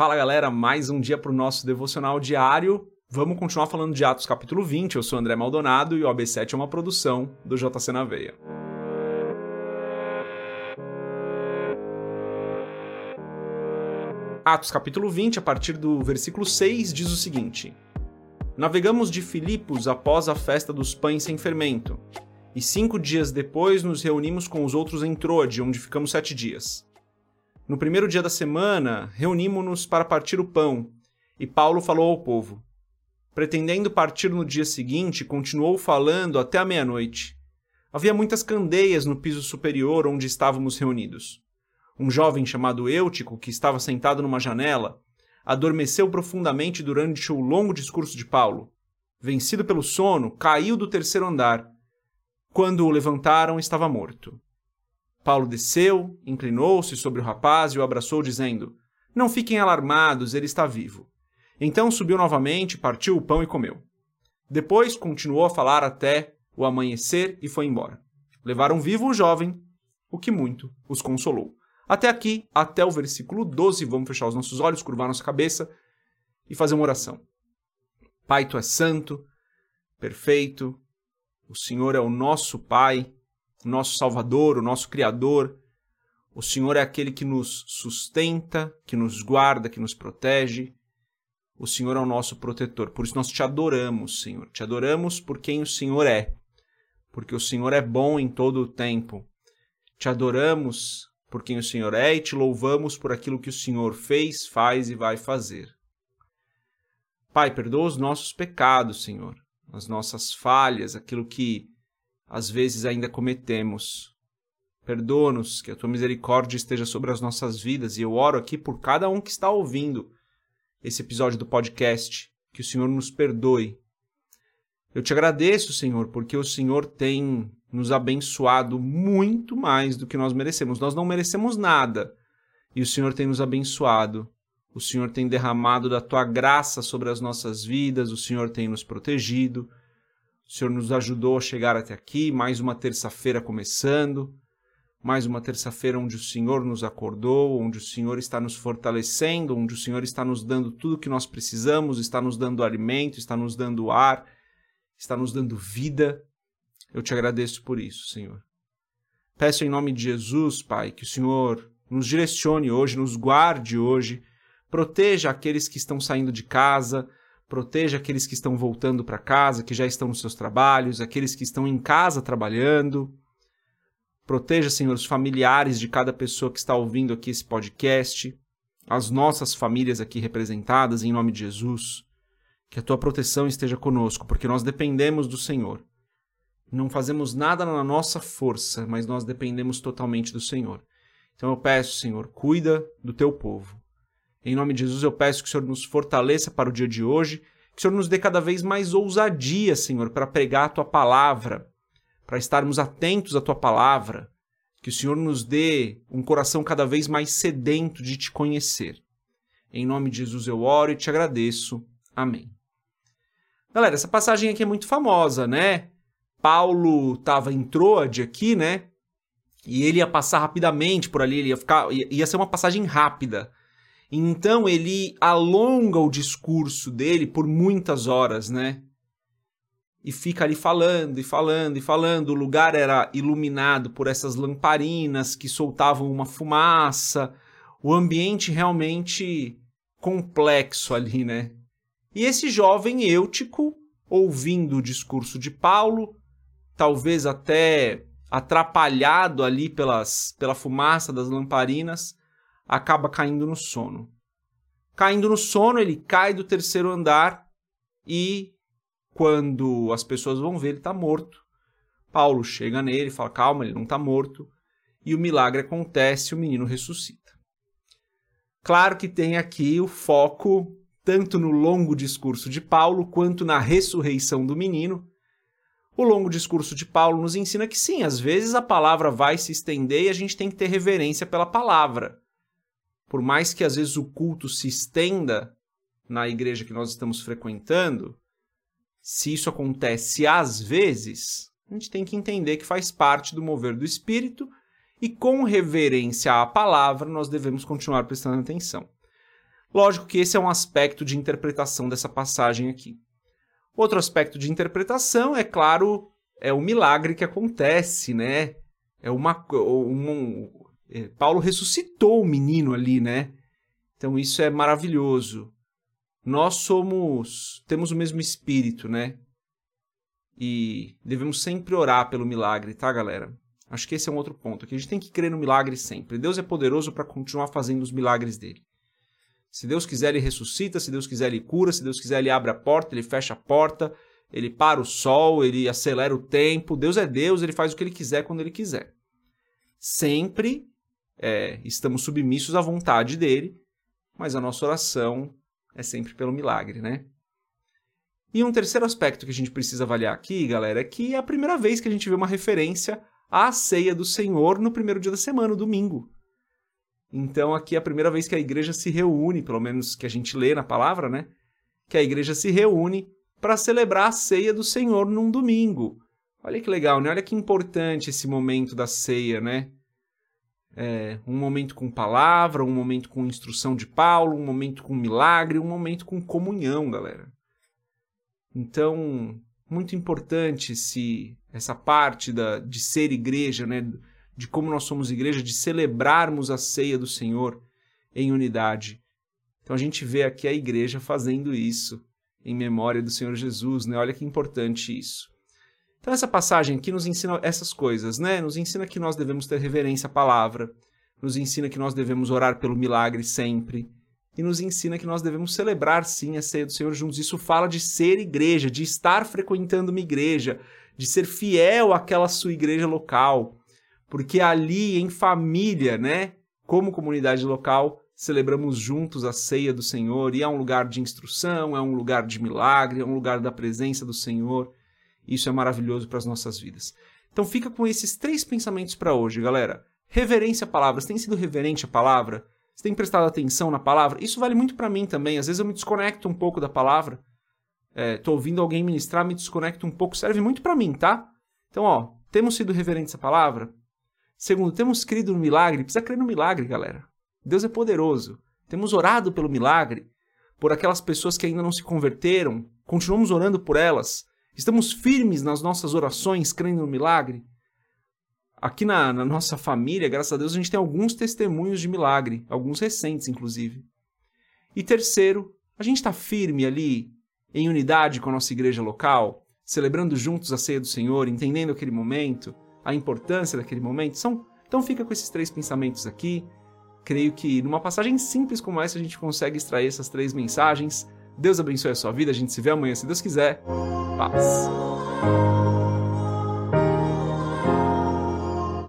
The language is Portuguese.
Fala galera, mais um dia para o nosso devocional diário. Vamos continuar falando de Atos capítulo 20. Eu sou André Maldonado e o AB7 é uma produção do JC na Veia. Atos capítulo 20, a partir do versículo 6, diz o seguinte: Navegamos de Filipos após a festa dos pães sem fermento, e cinco dias depois nos reunimos com os outros em Troade, onde ficamos sete dias. No primeiro dia da semana, reunimos-nos para partir o pão, e Paulo falou ao povo. Pretendendo partir no dia seguinte, continuou falando até a meia-noite. Havia muitas candeias no piso superior onde estávamos reunidos. Um jovem chamado Eutico, que estava sentado numa janela, adormeceu profundamente durante o longo discurso de Paulo. Vencido pelo sono, caiu do terceiro andar. Quando o levantaram, estava morto. Paulo desceu, inclinou-se sobre o rapaz e o abraçou, dizendo: Não fiquem alarmados, ele está vivo. Então subiu novamente, partiu o pão e comeu. Depois continuou a falar até o amanhecer e foi embora. Levaram vivo o jovem, o que muito os consolou. Até aqui, até o versículo 12, vamos fechar os nossos olhos, curvar nossa cabeça e fazer uma oração. Pai, tu és santo, perfeito, o Senhor é o nosso Pai, o nosso Salvador, o nosso Criador. O Senhor é aquele que nos sustenta, que nos guarda, que nos protege. O Senhor é o nosso protetor. Por isso nós te adoramos, Senhor. Te adoramos por quem o Senhor é. Porque o Senhor é bom em todo o tempo. Te adoramos por quem o Senhor é e te louvamos por aquilo que o Senhor fez, faz e vai fazer. Pai, perdoa os nossos pecados, Senhor, as nossas falhas, aquilo que às vezes ainda cometemos. Perdoa-nos, que a tua misericórdia esteja sobre as nossas vidas, e eu oro aqui por cada um que está ouvindo esse episódio do podcast, que o Senhor nos perdoe. Eu te agradeço, Senhor, porque o Senhor tem nos abençoado muito mais do que nós merecemos. Nós não merecemos nada, e o Senhor tem nos abençoado. O Senhor tem derramado da tua graça sobre as nossas vidas, o Senhor tem nos protegido. O Senhor nos ajudou a chegar até aqui, mais uma terça-feira começando, mais uma terça-feira onde o Senhor nos acordou, onde o Senhor está nos fortalecendo, onde o Senhor está nos dando tudo o que nós precisamos, está nos dando alimento, está nos dando ar, está nos dando vida. Eu te agradeço por isso, Senhor. Peço em nome de Jesus, Pai, que o Senhor nos direcione hoje, nos guarde hoje, proteja aqueles que estão saindo de casa, proteja aqueles que estão voltando para casa, que já estão nos seus trabalhos, aqueles que estão em casa trabalhando. Proteja, Senhor, os familiares de cada pessoa que está ouvindo aqui esse podcast, as nossas famílias aqui representadas, em nome de Jesus. Que a tua proteção esteja conosco, porque nós dependemos do Senhor. Não fazemos nada na nossa força, mas nós dependemos totalmente do Senhor. Então eu peço, Senhor, cuida do teu povo. Em nome de Jesus, eu peço que o Senhor nos fortaleça para o dia de hoje, que o Senhor nos dê cada vez mais ousadia, Senhor, para pregar a tua palavra, para estarmos atentos à tua palavra, que o Senhor nos dê um coração cada vez mais sedento de te conhecer. Em nome de Jesus eu oro e te agradeço. Amém. Galera, essa passagem aqui é muito famosa, né? Paulo estava em Troade aqui, né? E ele ia passar rapidamente por ali, ele ia ficar, ia ser uma passagem rápida. Então ele alonga o discurso dele por muitas horas, né? E fica ali falando e falando e falando. O lugar era iluminado por essas lamparinas que soltavam uma fumaça. O ambiente realmente complexo ali, né? E esse jovem Eutico, ouvindo o discurso de Paulo, talvez até atrapalhado ali pelas, pela fumaça das lamparinas, acaba caindo no sono. Caindo no sono, ele cai do terceiro andar e quando as pessoas vão ver, ele está morto. Paulo chega nele fala: calma, ele não está morto. E o milagre acontece, o menino ressuscita. Claro que tem aqui o foco tanto no longo discurso de Paulo quanto na ressurreição do menino. O longo discurso de Paulo nos ensina que sim, às vezes a palavra vai se estender e a gente tem que ter reverência pela palavra por mais que às vezes o culto se estenda na igreja que nós estamos frequentando, se isso acontece às vezes, a gente tem que entender que faz parte do mover do espírito e com reverência à palavra nós devemos continuar prestando atenção. Lógico que esse é um aspecto de interpretação dessa passagem aqui. Outro aspecto de interpretação, é claro, é o milagre que acontece, né? É uma, um, Paulo ressuscitou o menino ali, né? Então isso é maravilhoso. Nós somos, temos o mesmo espírito, né? E devemos sempre orar pelo milagre, tá, galera? Acho que esse é um outro ponto. Que a gente tem que crer no milagre sempre. Deus é poderoso para continuar fazendo os milagres dele. Se Deus quiser, ele ressuscita. Se Deus quiser, ele cura. Se Deus quiser, ele abre a porta, ele fecha a porta. Ele para o sol, ele acelera o tempo. Deus é Deus, ele faz o que ele quiser quando ele quiser. Sempre é, estamos submissos à vontade dele, mas a nossa oração é sempre pelo milagre, né? E um terceiro aspecto que a gente precisa avaliar aqui, galera, é que é a primeira vez que a gente vê uma referência à ceia do Senhor no primeiro dia da semana, domingo. Então aqui é a primeira vez que a igreja se reúne, pelo menos que a gente lê na palavra, né? Que a igreja se reúne para celebrar a ceia do Senhor num domingo. Olha que legal, né? Olha que importante esse momento da ceia, né? É, um momento com palavra, um momento com instrução de Paulo, um momento com milagre, um momento com comunhão, galera. Então, muito importante se essa parte da, de ser igreja, né, de como nós somos igreja, de celebrarmos a ceia do Senhor em unidade. Então a gente vê aqui a igreja fazendo isso em memória do Senhor Jesus, né? Olha que importante isso. Então essa passagem aqui nos ensina essas coisas, né? Nos ensina que nós devemos ter reverência à palavra, nos ensina que nós devemos orar pelo milagre sempre, e nos ensina que nós devemos celebrar sim a ceia do Senhor juntos. Isso fala de ser igreja, de estar frequentando uma igreja, de ser fiel àquela sua igreja local, porque ali em família, né, como comunidade local, celebramos juntos a ceia do Senhor e é um lugar de instrução, é um lugar de milagre, é um lugar da presença do Senhor. Isso é maravilhoso para as nossas vidas. Então fica com esses três pensamentos para hoje, galera. Reverência à palavra. Você tem sido reverente à palavra? Você tem prestado atenção na palavra? Isso vale muito para mim também. Às vezes eu me desconecto um pouco da palavra. É, tô ouvindo alguém ministrar, me desconecto um pouco. Serve muito para mim, tá? Então, ó, temos sido reverentes à palavra? Segundo, temos crido no milagre? Precisa crer no milagre, galera. Deus é poderoso. Temos orado pelo milagre, por aquelas pessoas que ainda não se converteram. Continuamos orando por elas. Estamos firmes nas nossas orações, crendo no milagre? Aqui na, na, nossa família, graças a Deus, a gente tem alguns testemunhos de milagre, alguns recentes, inclusive. E terceiro, a gente está firme ali, em unidade com a nossa igreja local, celebrando juntos a ceia do Senhor, entendendo aquele momento, a importância daquele momento. São, então fica com esses três pensamentos aqui. Creio que numa passagem simples como essa a gente consegue extrair essas três mensagens Deus abençoe a sua vida. A gente se vê amanhã, se Deus quiser. Paz.